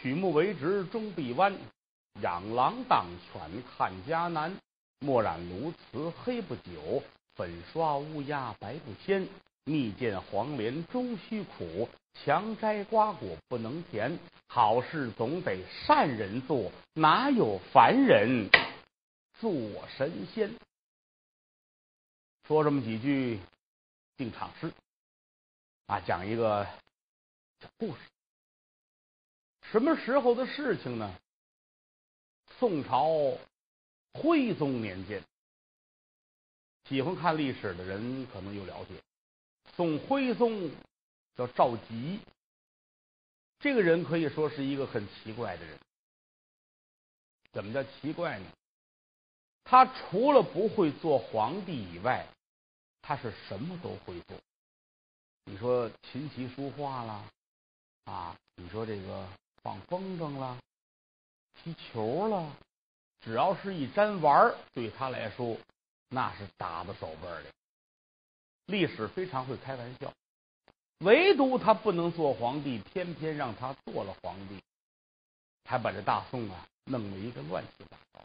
曲目为直终必弯，养狼当犬看家难。墨染鸬鹚黑不久，粉刷乌鸦白不鲜。蜜饯黄连终须苦，强摘瓜果不能甜。好事总得善人做，哪有凡人做神仙？说这么几句定场诗啊，讲一个小故事。什么时候的事情呢？宋朝徽宗年间，喜欢看历史的人可能有了解。宋徽宗叫赵佶，这个人可以说是一个很奇怪的人。怎么叫奇怪呢？他除了不会做皇帝以外，他是什么都会做。你说琴棋书画啦，啊，你说这个放风筝啦，踢球啦，只要是一沾玩对他来说那是打到手背里。历史非常会开玩笑，唯独他不能做皇帝，偏偏让他做了皇帝，还把这大宋啊弄了一个乱七八糟。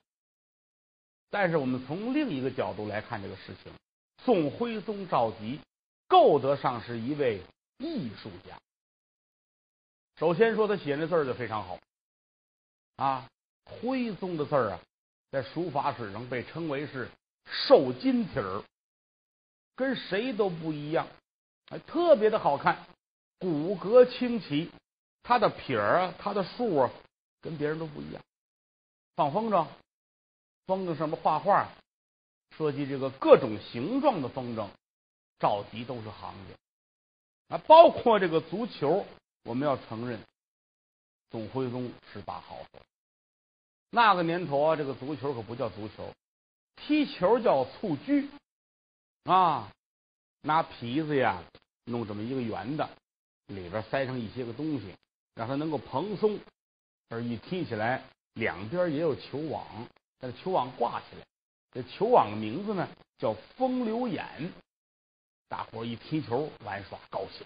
但是我们从另一个角度来看这个事情，宋徽宗赵佶够得上是一位艺术家。首先说他写那字儿就非常好啊，徽宗的字儿啊，在书法史上被称为是瘦金体儿。跟谁都不一样，还特别的好看，骨骼清奇，他的撇儿啊，他的数啊，跟别人都不一样。放风筝，风筝上面画画，设计这个各种形状的风筝，赵佶都是行家。啊，包括这个足球，我们要承认，宋徽宗是把好手。那个年头啊，这个足球可不叫足球，踢球叫蹴鞠。啊，拿皮子呀，弄这么一个圆的，里边塞上一些个东西，让它能够蓬松，而一踢起来，两边也有球网，把球网挂起来。这球网的名字呢叫风流眼，大伙一踢球玩耍高兴。《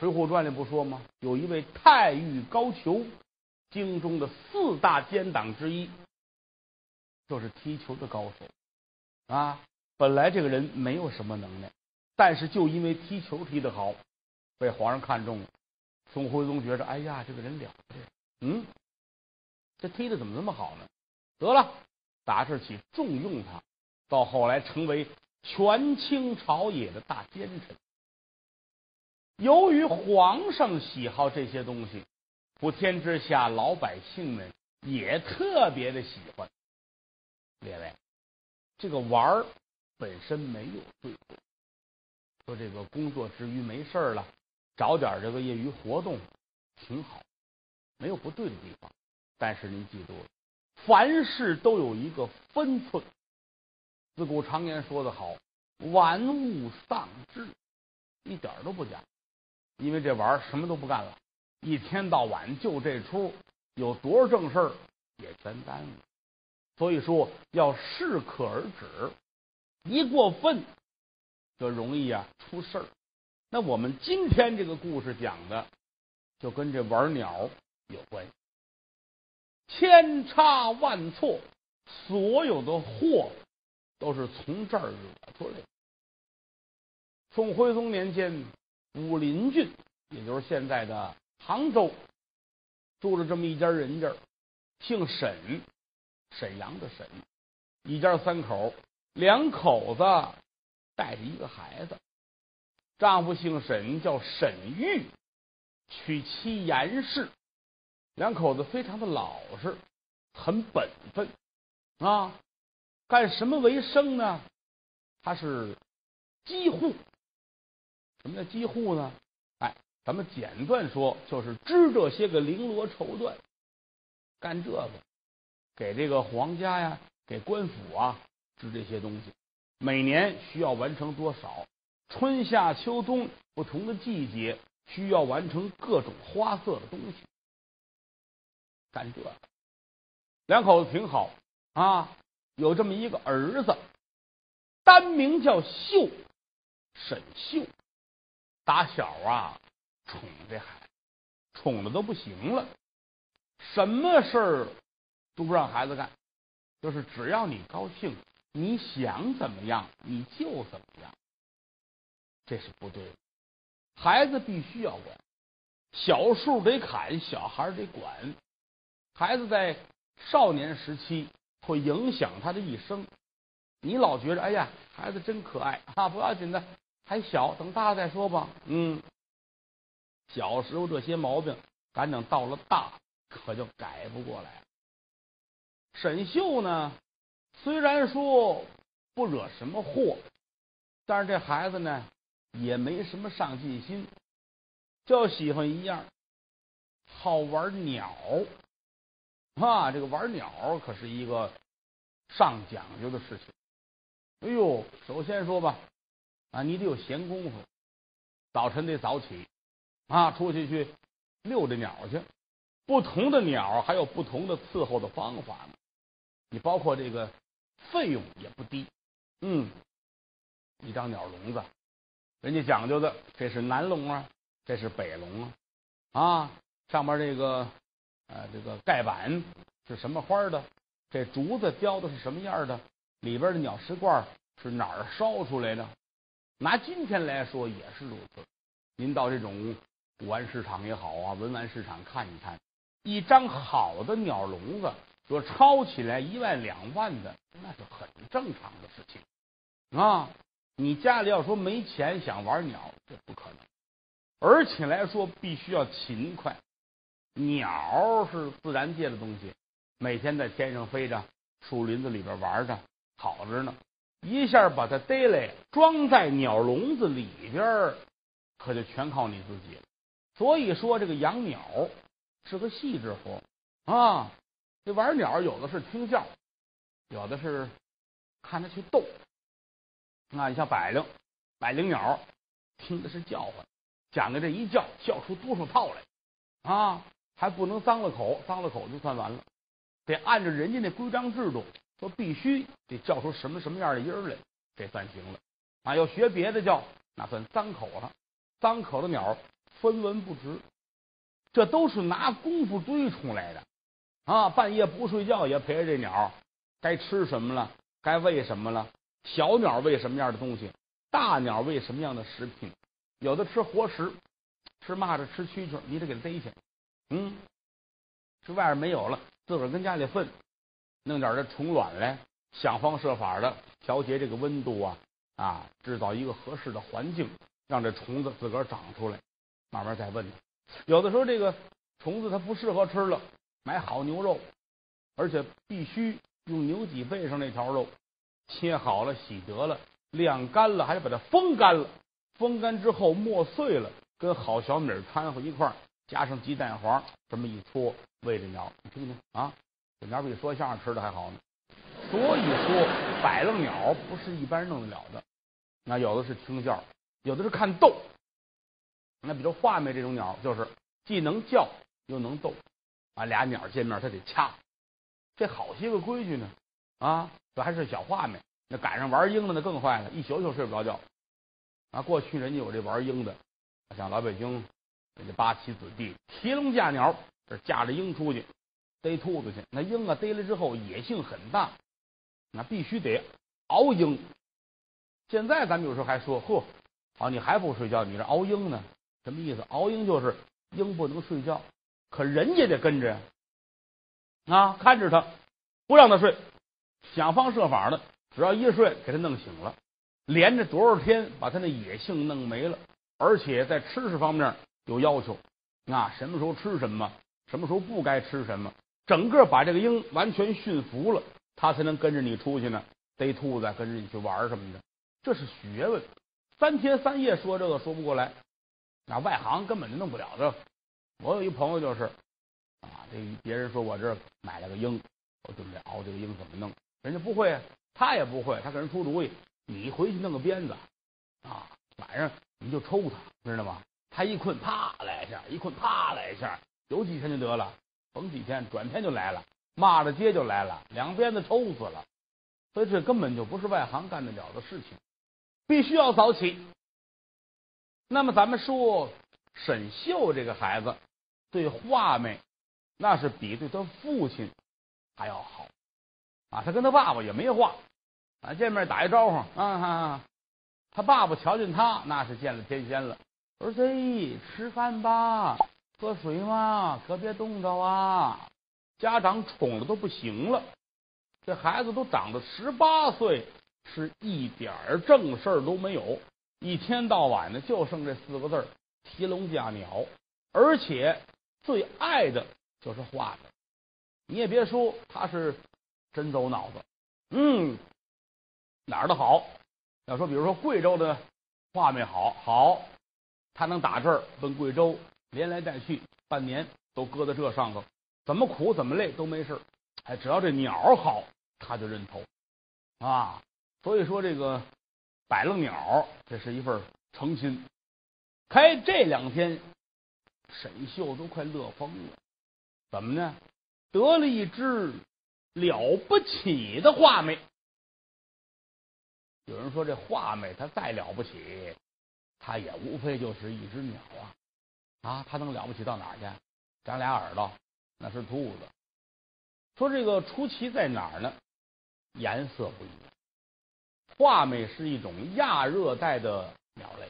水浒传》里不说吗？有一位太尉高俅，京中的四大奸党之一，就是踢球的高手啊。本来这个人没有什么能耐，但是就因为踢球踢得好，被皇上看中了。宋徽宗觉着，哎呀，这个人了不得，嗯，这踢的怎么那么好呢？得了，打这起重用他，到后来成为权倾朝野的大奸臣。由于皇上喜好这些东西，普天之下老百姓们也特别的喜欢。列位，这个玩儿。本身没有对错，说这个工作之余没事了，找点这个业余活动挺好，没有不对的地方。但是您记住了，凡事都有一个分寸。自古常言说得好，“玩物丧志”，一点都不假。因为这玩意儿什么都不干了，一天到晚就这出，有多少正事儿也全耽误。所以说要适可而止。一过分，就容易啊出事儿。那我们今天这个故事讲的，就跟这玩鸟有关。千差万错，所有的祸都是从这儿惹出来的。宋徽宗年间，武林郡，也就是现在的杭州，住了这么一家人家，姓沈，沈阳的沈，一家三口。两口子带着一个孩子，丈夫姓沈，叫沈玉，娶妻严氏。两口子非常的老实，很本分啊。干什么为生呢？他是机户。什么叫机户呢？哎，咱们简短说，就是织这些个绫罗绸缎，干这个，给这个皇家呀，给官府啊。织这些东西，每年需要完成多少？春夏秋冬不同的季节需要完成各种花色的东西。干这个，两口子挺好啊，有这么一个儿子，单名叫秀，沈秀。打小啊，宠这孩子，宠的都不行了。什么事儿都不让孩子干，就是只要你高兴，你想怎么样你就怎么样，这是不对的。孩子必须要管，小树得砍，小孩得管。孩子在少年时期会影响他的一生。你老觉着，哎呀，孩子真可爱啊，不要紧的，还小，等大了再说吧。嗯，小时候这些毛病，咱等到了大，可就改不过来了。沈秀呢，虽然说不惹什么祸，但是这孩子呢，也没什么上进心，就喜欢一样，好玩鸟。啊，这个玩鸟可是一个上讲究的事情。哎呦，首先说吧，啊，你得有闲工夫，早晨得早起，啊，出去去遛着鸟去。不同的鸟还有不同的伺候的方法呢。你包括这个费用也不低。嗯，一张鸟笼子，人家讲究的，这是南笼啊，这是北笼啊，啊，上面这个。呃，这个盖板是什么花的？这竹子雕的是什么样的？里边的鸟食罐是哪儿烧出来的？拿今天来说也是如此。您到这种古玩市场也好啊，文玩市场看一看，一张好的鸟笼子，说抄起来一万两万的，那是很正常的事情啊。你家里要说没钱想玩鸟，这不可能。而且来说，必须要勤快。鸟是自然界的东西，每天在天上飞着，树林子里边玩着，好着呢。一下把它逮来，装在鸟笼子里边，可就全靠你自己了。所以说，这个养鸟是个细致活啊。这玩鸟有的是听叫，有的是看它去逗。啊，你像百灵，百灵鸟听的是叫唤，讲的这一叫，叫出多少套来啊！还不能脏了口，脏了口就算完了，得按照人家那规章制度，说必须得叫出什么什么样的音儿来，这算行了。啊，要学别的叫，那算脏口了。脏口的鸟分文不值，这都是拿功夫堆出来的。啊，半夜不睡觉也陪着这鸟，该吃什么了，该喂什么了。小鸟喂什么样的东西，大鸟喂什么样的食品，有的吃活食，吃蚂蚱，吃蛐蛐，你得给它逮去。嗯，这外边没有了，自个儿跟家里粪，弄点这虫卵来，想方设法的调节这个温度啊啊，制造一个合适的环境，让这虫子自个儿长出来，慢慢再问。有的时候这个虫子它不适合吃了，买好牛肉，而且必须用牛脊背上那条肉，切好了，洗得了，晾干了，还得把它风干了，风干之后磨碎了，跟好小米掺和一块儿。加上鸡蛋黄，这么一搓，喂着鸟，你听听啊，这鸟比说相声吃的还好呢。所以说，百灵鸟不是一般人弄得了的。那有的是听叫，有的是看斗。那比如画眉这种鸟，就是既能叫又能斗啊。俩鸟见面，它得掐，这好些个规矩呢啊。这还是小画眉，那赶上玩鹰的那更坏了，一宿宿睡不着觉啊。过去人家有这玩鹰的，像老北京。这八旗子弟提笼架鸟，这架着鹰出去逮兔子去。那鹰啊逮了之后野性很大，那必须得熬鹰。现在咱们有时候还说，嚯，啊你还不睡觉，你这熬鹰呢？什么意思？熬鹰就是鹰不能睡觉，可人家得跟着呀啊，看着他，不让他睡，想方设法的，只要一睡给他弄醒了，连着多少天把他那野性弄没了，而且在吃食方面。有要求，啊，什么时候吃什么，什么时候不该吃什么，整个把这个鹰完全驯服了，它才能跟着你出去呢，逮兔子，跟着你去玩什么的，这是学问。三天三夜说这个说不过来，那外行根本就弄不了这。我有一朋友就是，啊，这别人说我这买了个鹰，我准备熬这个鹰怎么弄，人家不会，他也不会，他给人出主意，你回去弄个鞭子，啊，晚上你就抽他，知道吗？他一困，啪来一下；一困，啪来一下。有几天就得了，甭几天，转天就来了，骂着街就来了，两鞭子抽死了。所以这根本就不是外行干得了的事情，必须要早起。那么咱们说沈秀这个孩子对画眉那是比对他父亲还要好啊！他跟他爸爸也没话啊，见面打一招呼啊哈，他爸爸瞧见他那是见了天仙了，儿子吃饭吧，喝水嘛，可别冻着啊！家长宠的都不行了，这孩子都长到十八岁，是一点正事儿都没有，一天到晚的就剩这四个字提笼架鸟，而且最爱的就是画的。你也别说，他是真走脑子。嗯，哪儿的好？要说，比如说贵州的画眉好，好，他能打这儿奔贵州，连来带去半年都搁在这上头，怎么苦怎么累都没事哎，只要这鸟好，他就认头啊。所以说，这个摆了鸟，这是一份诚心。开这两天，沈秀都快乐疯了。怎么呢？得了一只了不起的画眉。有人说这画眉它再了不起，它也无非就是一只鸟啊啊，它能了不起到哪儿去？长俩耳朵那是兔子。说这个出奇在哪儿呢？颜色不一样。画眉是一种亚热带的鸟类。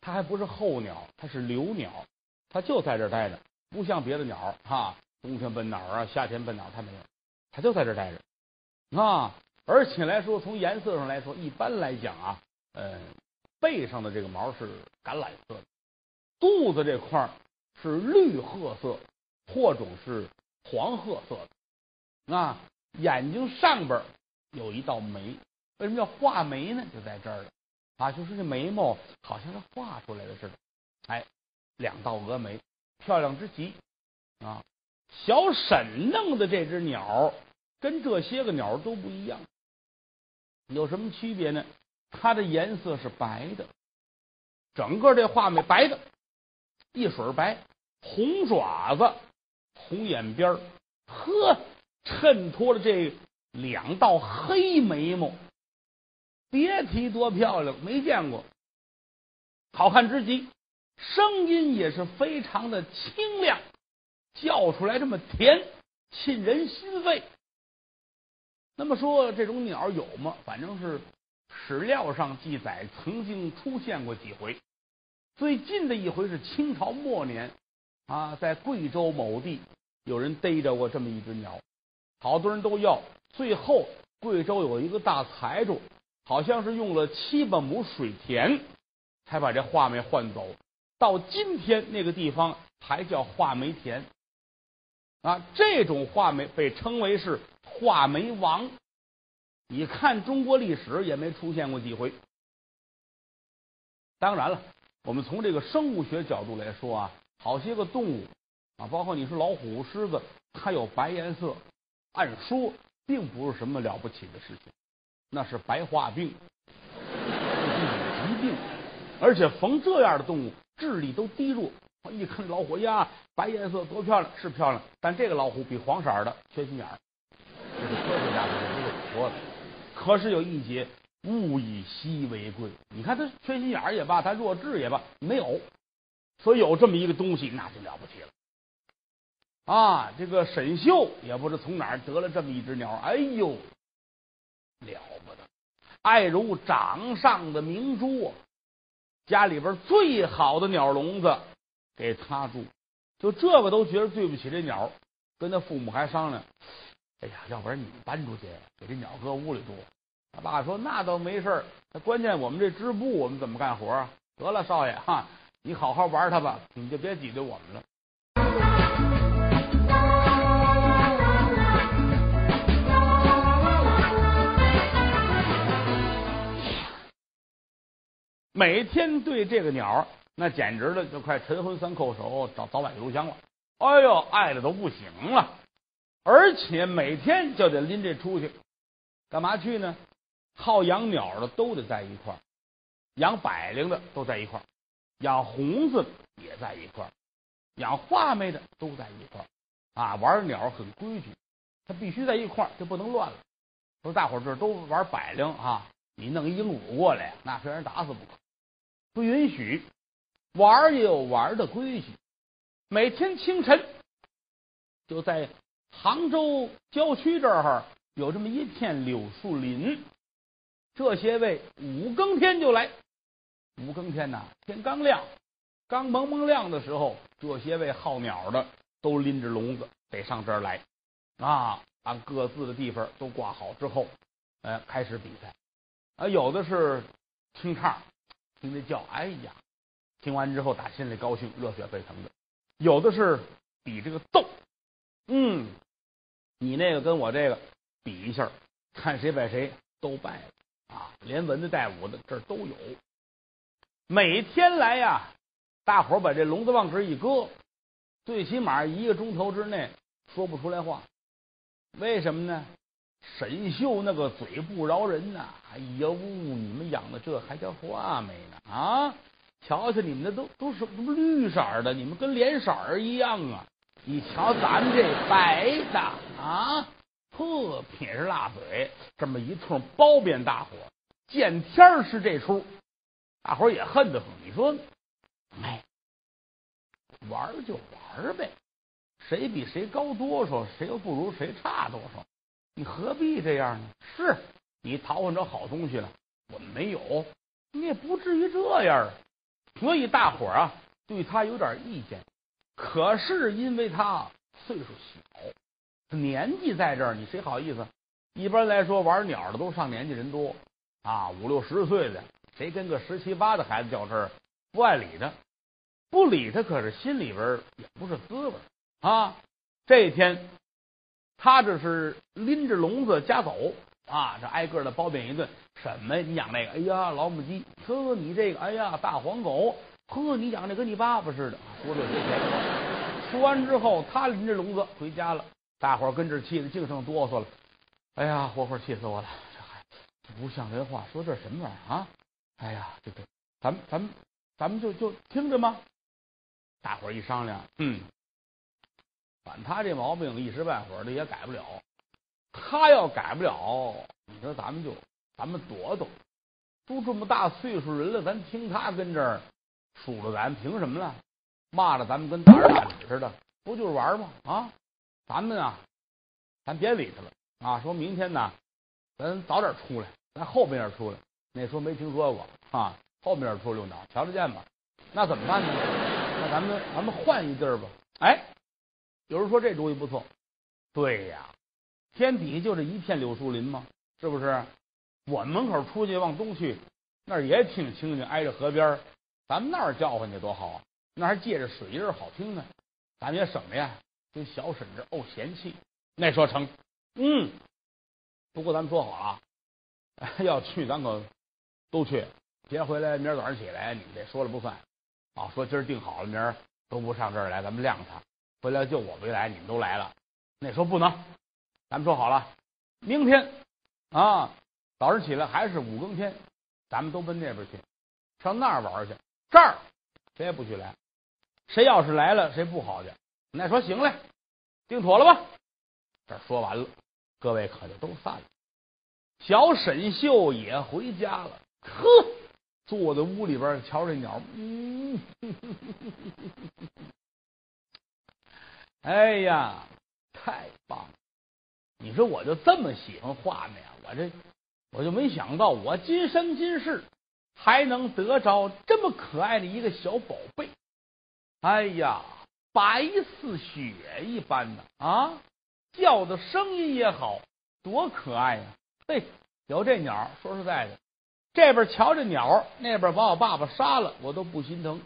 它还不是候鸟，它是留鸟，它就在这儿待着，不像别的鸟哈，冬天奔哪儿啊，夏天奔哪儿，它没有，它就在这儿待着啊。而且来说，从颜色上来说，一般来讲啊，呃，背上的这个毛是橄榄色的，肚子这块是绿褐色或者是黄褐色的，啊，眼睛上边有一道眉，为什么叫画眉呢？就在这儿了。啊，就是这眉毛好像是画出来的似的，哎，两道峨眉，漂亮之极啊！小沈弄的这只鸟跟这些个鸟都不一样，有什么区别呢？它的颜色是白的，整个这画眉白的，一水白，红爪子，红眼边呵，衬托了这两道黑眉毛。别提多漂亮，没见过，好看之极，声音也是非常的清亮，叫出来这么甜，沁人心肺。那么说这种鸟有吗？反正是史料上记载曾经出现过几回。最近的一回是清朝末年啊，在贵州某地有人逮着过这么一只鸟，好多人都要，最后贵州有一个大财主。好像是用了七八亩水田，才把这画眉换走。到今天，那个地方还叫画眉田啊。这种画眉被称为是画眉王。你看中国历史也没出现过几回。当然了，我们从这个生物学角度来说啊，好些个动物啊，包括你说老虎、狮子，它有白颜色，按说并不是什么了不起的事情。那是白化病，疾病，而且逢这样的动物智力都低弱。一看老虎呀，白颜色多漂亮，是漂亮，但这个老虎比黄色的缺心眼儿。这是科学家都这么说的。可是有一节，物以稀为贵。你看他缺心眼儿也罢，他弱智也罢，没有，所以有这么一个东西，那就了不起了。啊，这个沈秀也不知从哪儿得了这么一只鸟，哎呦！了不得，爱如掌上的明珠啊！家里边最好的鸟笼子给他住，就这个都觉得对不起这鸟，跟他父母还商量：“哎呀，要不然你们搬出去，给这鸟搁屋里住。”他爸说：“那倒没事那关键我们这织布，我们怎么干活啊？得了，少爷哈，你好好玩它吧，你就别挤兑我们了。”每天对这个鸟，那简直了，就快晨昏三叩首，早早晚邮香了。哎呦，爱的都不行了，而且每天就得拎这出去，干嘛去呢？好养鸟的都得在一块儿，养百灵的都在一块儿，养红子也在一块儿，养画眉的都在一块儿。啊，玩鸟很规矩，他必须在一块儿，就不能乱了。说大伙儿这都玩百灵啊，你弄一鹦鹉过来，那非让人打死不可。不允许玩也有玩的规矩。每天清晨就在杭州郊区这儿有这么一片柳树林。这些位五更天就来，五更天呐，天刚亮，刚蒙蒙亮的时候，这些位好鸟的都拎着笼子得上这儿来。啊，把各自的地方都挂好之后，呃，开始比赛。啊，有的是听唱，听那叫，哎呀，听完之后打心里高兴，热血沸腾的；有的是比这个斗，嗯，你那个跟我这个比一下，看谁把谁都败了。啊，连文的带武的这儿都有。每天来呀，大伙儿把这笼子往这一搁，最起码一个钟头之内说不出来话。为什么呢？沈秀那个嘴不饶人呐！哎呦，你们养的这还叫画眉呢？啊，瞧瞧你们那都都是绿色的，你们跟脸色儿一样啊！你瞧咱们这白的啊。呵，撇着辣嘴，这么一通包贬大伙见天是这出，大伙也恨得很。你说，哎，玩就玩呗，谁比谁高多少，谁又不如谁差多少，你何必这样呢？是你淘换着好东西了，我们没有，你也不至于这样啊。所以大伙啊，对他有点意见，可是因为他岁数小。年纪在这儿，你谁好意思？一般来说，玩鸟的都上年纪人多啊，五六十岁的，谁跟个十七八的孩子较真儿，不爱理他，不理他，可是心里边也不是滋味啊。这一天，他这是拎着笼子家走啊，这挨个的褒贬一顿。什么？你养那个？哎呀，老母鸡！呵，你这个？哎呀，大黄狗！呵，你养的跟你爸爸似的。说这些。说完之后，他拎着笼子回家了。大伙儿跟这气的净剩哆嗦了，哎呀，活活气死我了！这还不像人话，说这什么玩意儿啊？哎呀，这个，咱们咱们咱们就就听着吗？大伙儿一商量，嗯，管他这毛病，一时半会儿的也改不了。他要改不了，你说咱们就咱们躲躲。都这么大岁数人了，咱听他跟这儿数落咱，凭什么呢？骂着咱们跟大人大姐似的，不就是玩吗？啊！咱们啊，咱别理他了啊！说明天呢，咱早点出来，咱后边出来。那时候没听说过啊，后面出溜鸟，瞧得见吧？那怎么办呢？那咱们咱们换一地儿吧。哎，有人说这主意不错。对呀，天底下就这一片柳树林吗？是不是？我门口出去往东去，那儿也挺清静，挨着河边咱们那儿叫唤去多好啊！那还借着水音好听呢，咱们也省了呀。跟小婶子怄嫌弃，那说成，嗯，不过咱们说好了，要去咱可都去，别回来明儿早上起来你们这说了不算啊。说今儿定好了，明儿都不上这儿来，咱们晾他，回来就我没来，你们都来了。那说不能，咱们说好了，明天啊早上起来还是五更天，咱们都奔那边去，上那儿玩去。这儿谁也不许来，谁要是来了，谁不好去。那说行嘞，定妥了吧？这说完了，各位可就都散了。小沈秀也回家了。呵，坐在屋里边瞧这鸟，嗯，哎呀，太棒了！你说我就这么喜欢画呢？我这我就没想到，我今生今世还能得着这么可爱的一个小宝贝。哎呀！白似雪一般的啊，叫的声音也好，多可爱呀！嘿，有这鸟，说实在的，这边瞧着鸟，那边把我爸爸杀了，我都不心疼。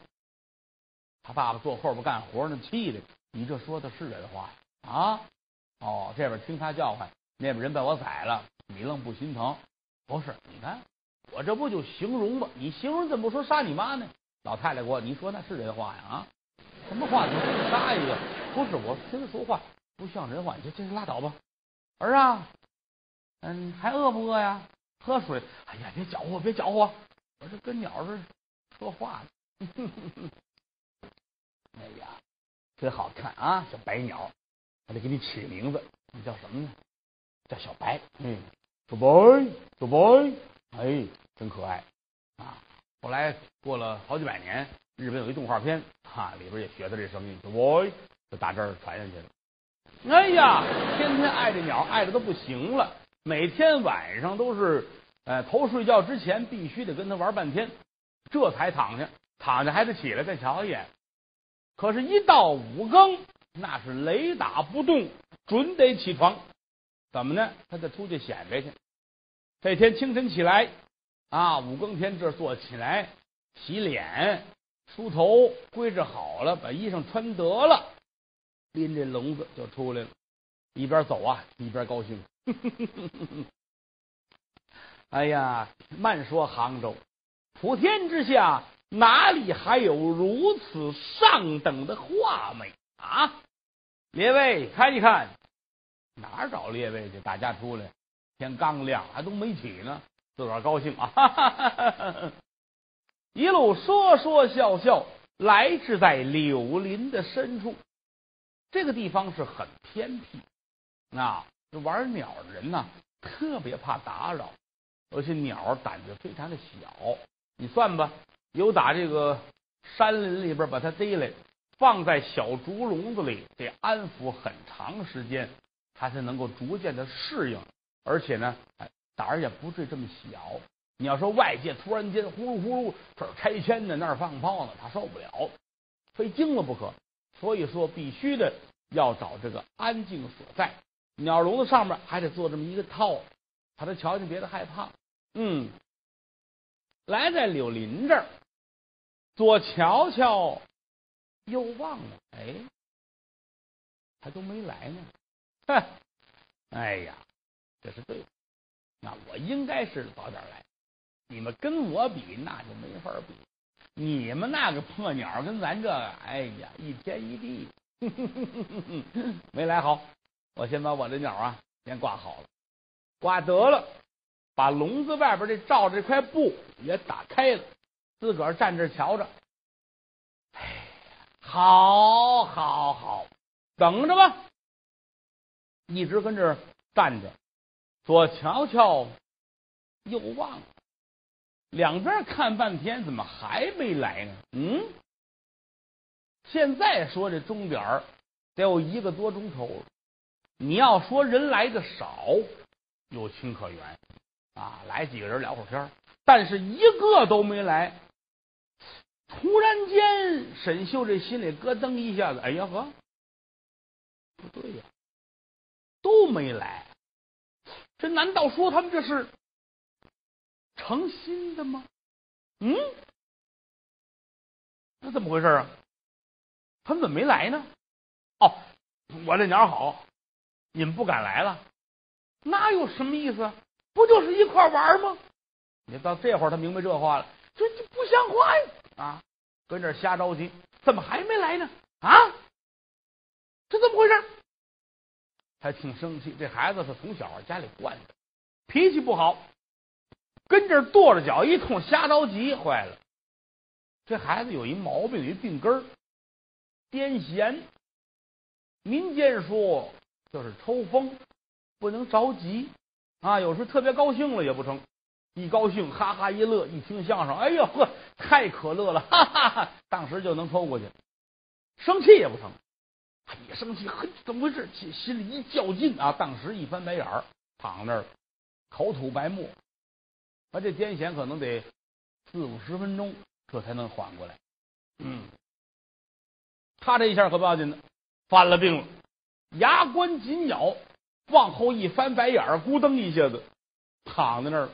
他爸爸坐后边干活呢，气的，你这说的是人话啊？哦，这边听他叫唤，那边人把我宰了，你愣不心疼？不是，你看我这不就形容吗？你形容怎么不说杀你妈呢？老太太给我，你说那是人话呀？啊？什么话？你真杀一个？不是我听他说话不像人话，你这这拉倒吧。儿啊，嗯，还饿不饿呀？喝水。哎呀，别搅和，别搅和，我这跟鸟似的说话呢。哎呀，真好看啊，小白鸟。我得给你起个名字，你叫什么呢？叫小白。嗯，小白，小白，哎，真可爱啊。后来过了好几百年。日本有一动画片，哈，里边也学的这声音，就喂，就打这儿传下去了。哎呀，天天爱这鸟，爱的都不行了。每天晚上都是，呃，头睡觉之前必须得跟他玩半天，这才躺下。躺下还得起来再瞧一眼。可是，一到五更，那是雷打不动，准得起床。怎么呢？他得出去显摆去。这天清晨起来，啊，五更天这坐起来，洗脸、梳头，归置好了，把衣裳穿得了，拎着笼子就出来了。一边走啊，一边高兴。哎呀，慢说杭州，普天之下。哪里还有如此上等的画美啊？列位看一看，哪儿找列位去？大家出来，天刚亮，还都没起呢，自个儿高兴啊！哈哈哈哈一路说说笑笑，来至在柳林的深处。这个地方是很偏僻，啊，玩鸟的人呢，特别怕打扰，而且鸟胆子非常的小。你算吧。有打这个山林里边把它逮来，放在小竹笼子里，得安抚很长时间，它才能够逐渐的适应。而且呢，胆儿也不至于这么小。你要说外界突然间呼噜呼噜，这儿拆迁呢，那儿放炮呢，他受不了，非惊了不可。所以说，必须的要找这个安静所在。鸟笼子上面还得做这么一个套，怕他瞧见别的害怕。嗯，来在柳林这儿。左瞧瞧，右望望，哎，还都没来呢。哼，哎呀，这是对的。那我应该是早点来。你们跟我比，那就没法比。你们那个破鸟跟咱这，哎呀，一天一地。没来好，我先把我这鸟啊先挂好了，挂得了，把笼子外边这罩这块布也打开了。自个儿站这瞧着，哎，好，好，好，等着吧。一直跟这站着，左瞧瞧，右望，两边看半天，怎么还没来呢？嗯，现在说这钟点得有一个多钟头了。你要说人来的少，有情可原啊，来几个人聊会儿天但是一个都没来。突然间，沈秀这心里咯噔一下子，哎呀呵，不对呀，都没来，这难道说他们这是诚心的吗？嗯，那怎么回事啊？他们怎么没来呢？哦，我这鸟好，你们不敢来了，那有什么意思？不就是一块玩吗？你到这会儿，他明白这话了，这这不像话呀！啊，跟这瞎着急，怎么还没来呢？啊，这怎么回事？还挺生气。这孩子是从小家里惯的，脾气不好，跟这跺着脚一通瞎着急，坏了。这孩子有一毛病，有一病根儿，癫痫。民间说就是抽风，不能着急啊。有时候特别高兴了也不成。一高兴，哈哈一乐；一听相声，哎呦呵，太可乐了，哈哈哈！当时就能抽过去。生气也不成，一生气，嘿，怎么回事？心心里一较劲啊，当时一翻白眼儿，躺那儿，口吐白沫。他这癫痫可能得四五十分钟，这才能缓过来。嗯，他这一下可不要紧的，犯了病了，牙关紧咬，往后一翻白眼儿，咕噔一下子躺在那儿。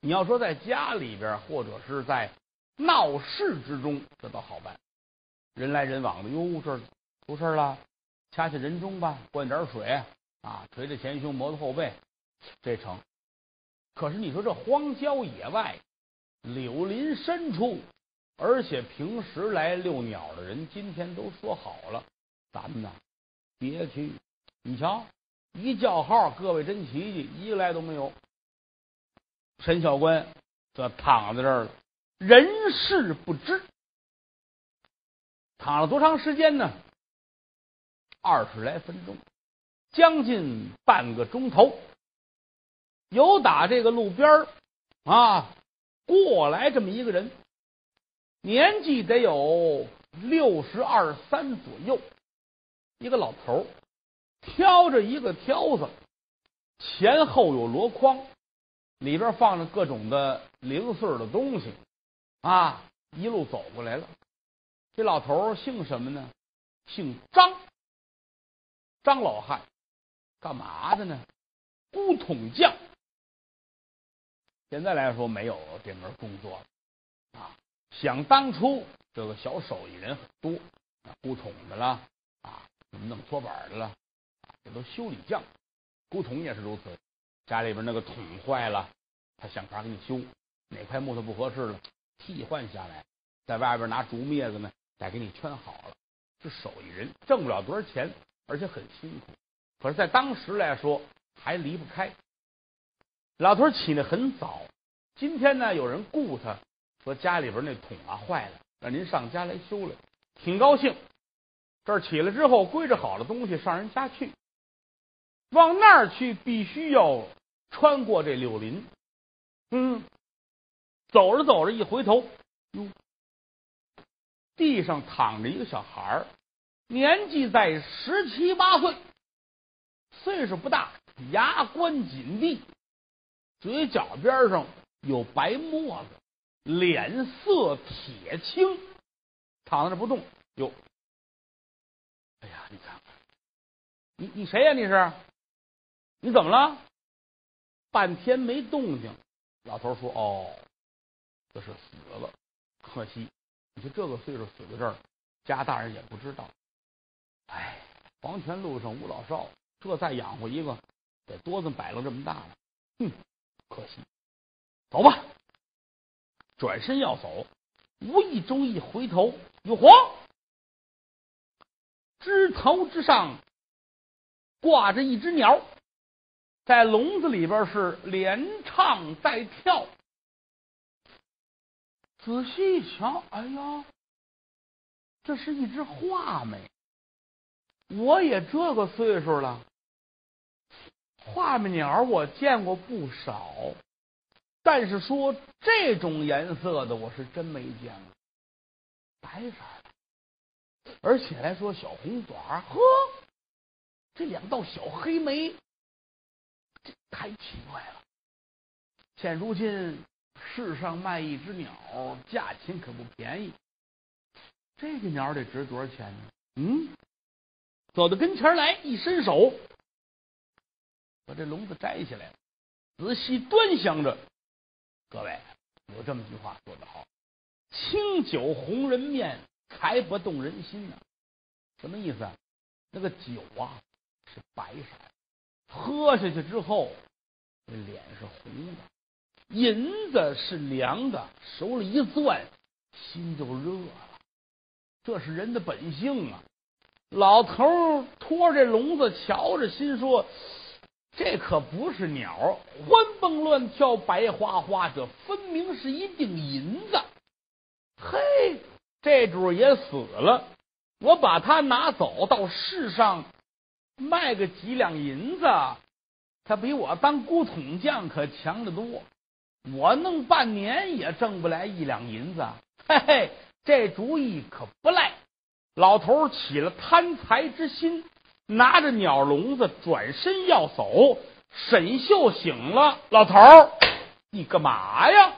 你要说在家里边，或者是在闹市之中，这倒好办，人来人往的。哟，这出事了，掐掐人中吧，灌点水啊，捶捶前胸，磨磨后背，这成。可是你说这荒郊野外、柳林深处，而且平时来遛鸟的人，今天都说好了，咱们呢别去。你瞧，一叫号，各位真奇迹，一个来都没有。陈小官则躺在这儿了，人事不知。躺了多长时间呢？二十来分钟，将近半个钟头。有打这个路边啊过来这么一个人，年纪得有六十二三左右，一个老头挑着一个挑子，前后有箩筐，里边放着各种的零碎的东西啊，一路走过来了。这老头姓什么呢？姓张，张老汉，干嘛的呢？古桶匠。现在来说没有这门工作了啊。想当初，这个小手艺人很多，啊古桶的啦啊，什么弄搓板的了，这都修理匠。古桶也是如此，家里边那个桶坏了，他想法给你修；哪块木头不合适了，替换下来，在外边拿竹篾子呢，再给你圈好了。是手艺人，挣不了多少钱，而且很辛苦。可是，在当时来说，还离不开。老头起得很早，今天呢，有人雇他。说家里边那桶啊坏了，让您上家来修来，挺高兴。这儿起来之后，归置好了东西上人家去，往那儿去必须要穿过这柳林。嗯，走着走着一回头，哟，地上躺着一个小孩儿，年纪在十七八岁，岁数不大，牙关紧闭，嘴角边上有白沫子。脸色铁青，躺在那不动。哟，哎呀，你看看，你你谁呀？你是？你怎么了？半天没动静。老头说：“哦，这是死了。可惜，你说这个岁数死在这儿，家大人也不知道。哎，黄泉路上无老少，这再养活一个，得多子摆了这么大了。哼，可惜。走吧。”转身要走，无意中一回头，哟嚯！枝头之上挂着一只鸟，在笼子里边是连唱带跳。仔细一瞧，哎呀，这是一只画眉。我也这个岁数了，画眉鸟我见过不少。但是说这种颜色的，我是真没见过，白色的，而且来说小红爪，呵，这两道小黑眉，这太奇怪了。现如今世上卖一只鸟，价钱可不便宜。这个鸟得值多少钱呢？嗯，走到跟前来，一伸手，把这笼子摘下来，仔细端详着。各位，有这么句话说得好：“清酒红人面，才不动人心呢。”什么意思？那个酒啊是白色，喝下去之后，脸是红的；银子是凉的，手里一攥，心就热了。这是人的本性啊！老头拖着这笼子，瞧着，心说。这可不是鸟，欢蹦乱跳，白花花，这分明是一锭银子。嘿，这主也死了，我把它拿走到市上卖个几两银子，他比我当古桶匠可强得多。我弄半年也挣不来一两银子。嘿嘿，这主意可不赖。老头起了贪财之心。拿着鸟笼子转身要走，沈秀醒了，老头儿，你干嘛呀？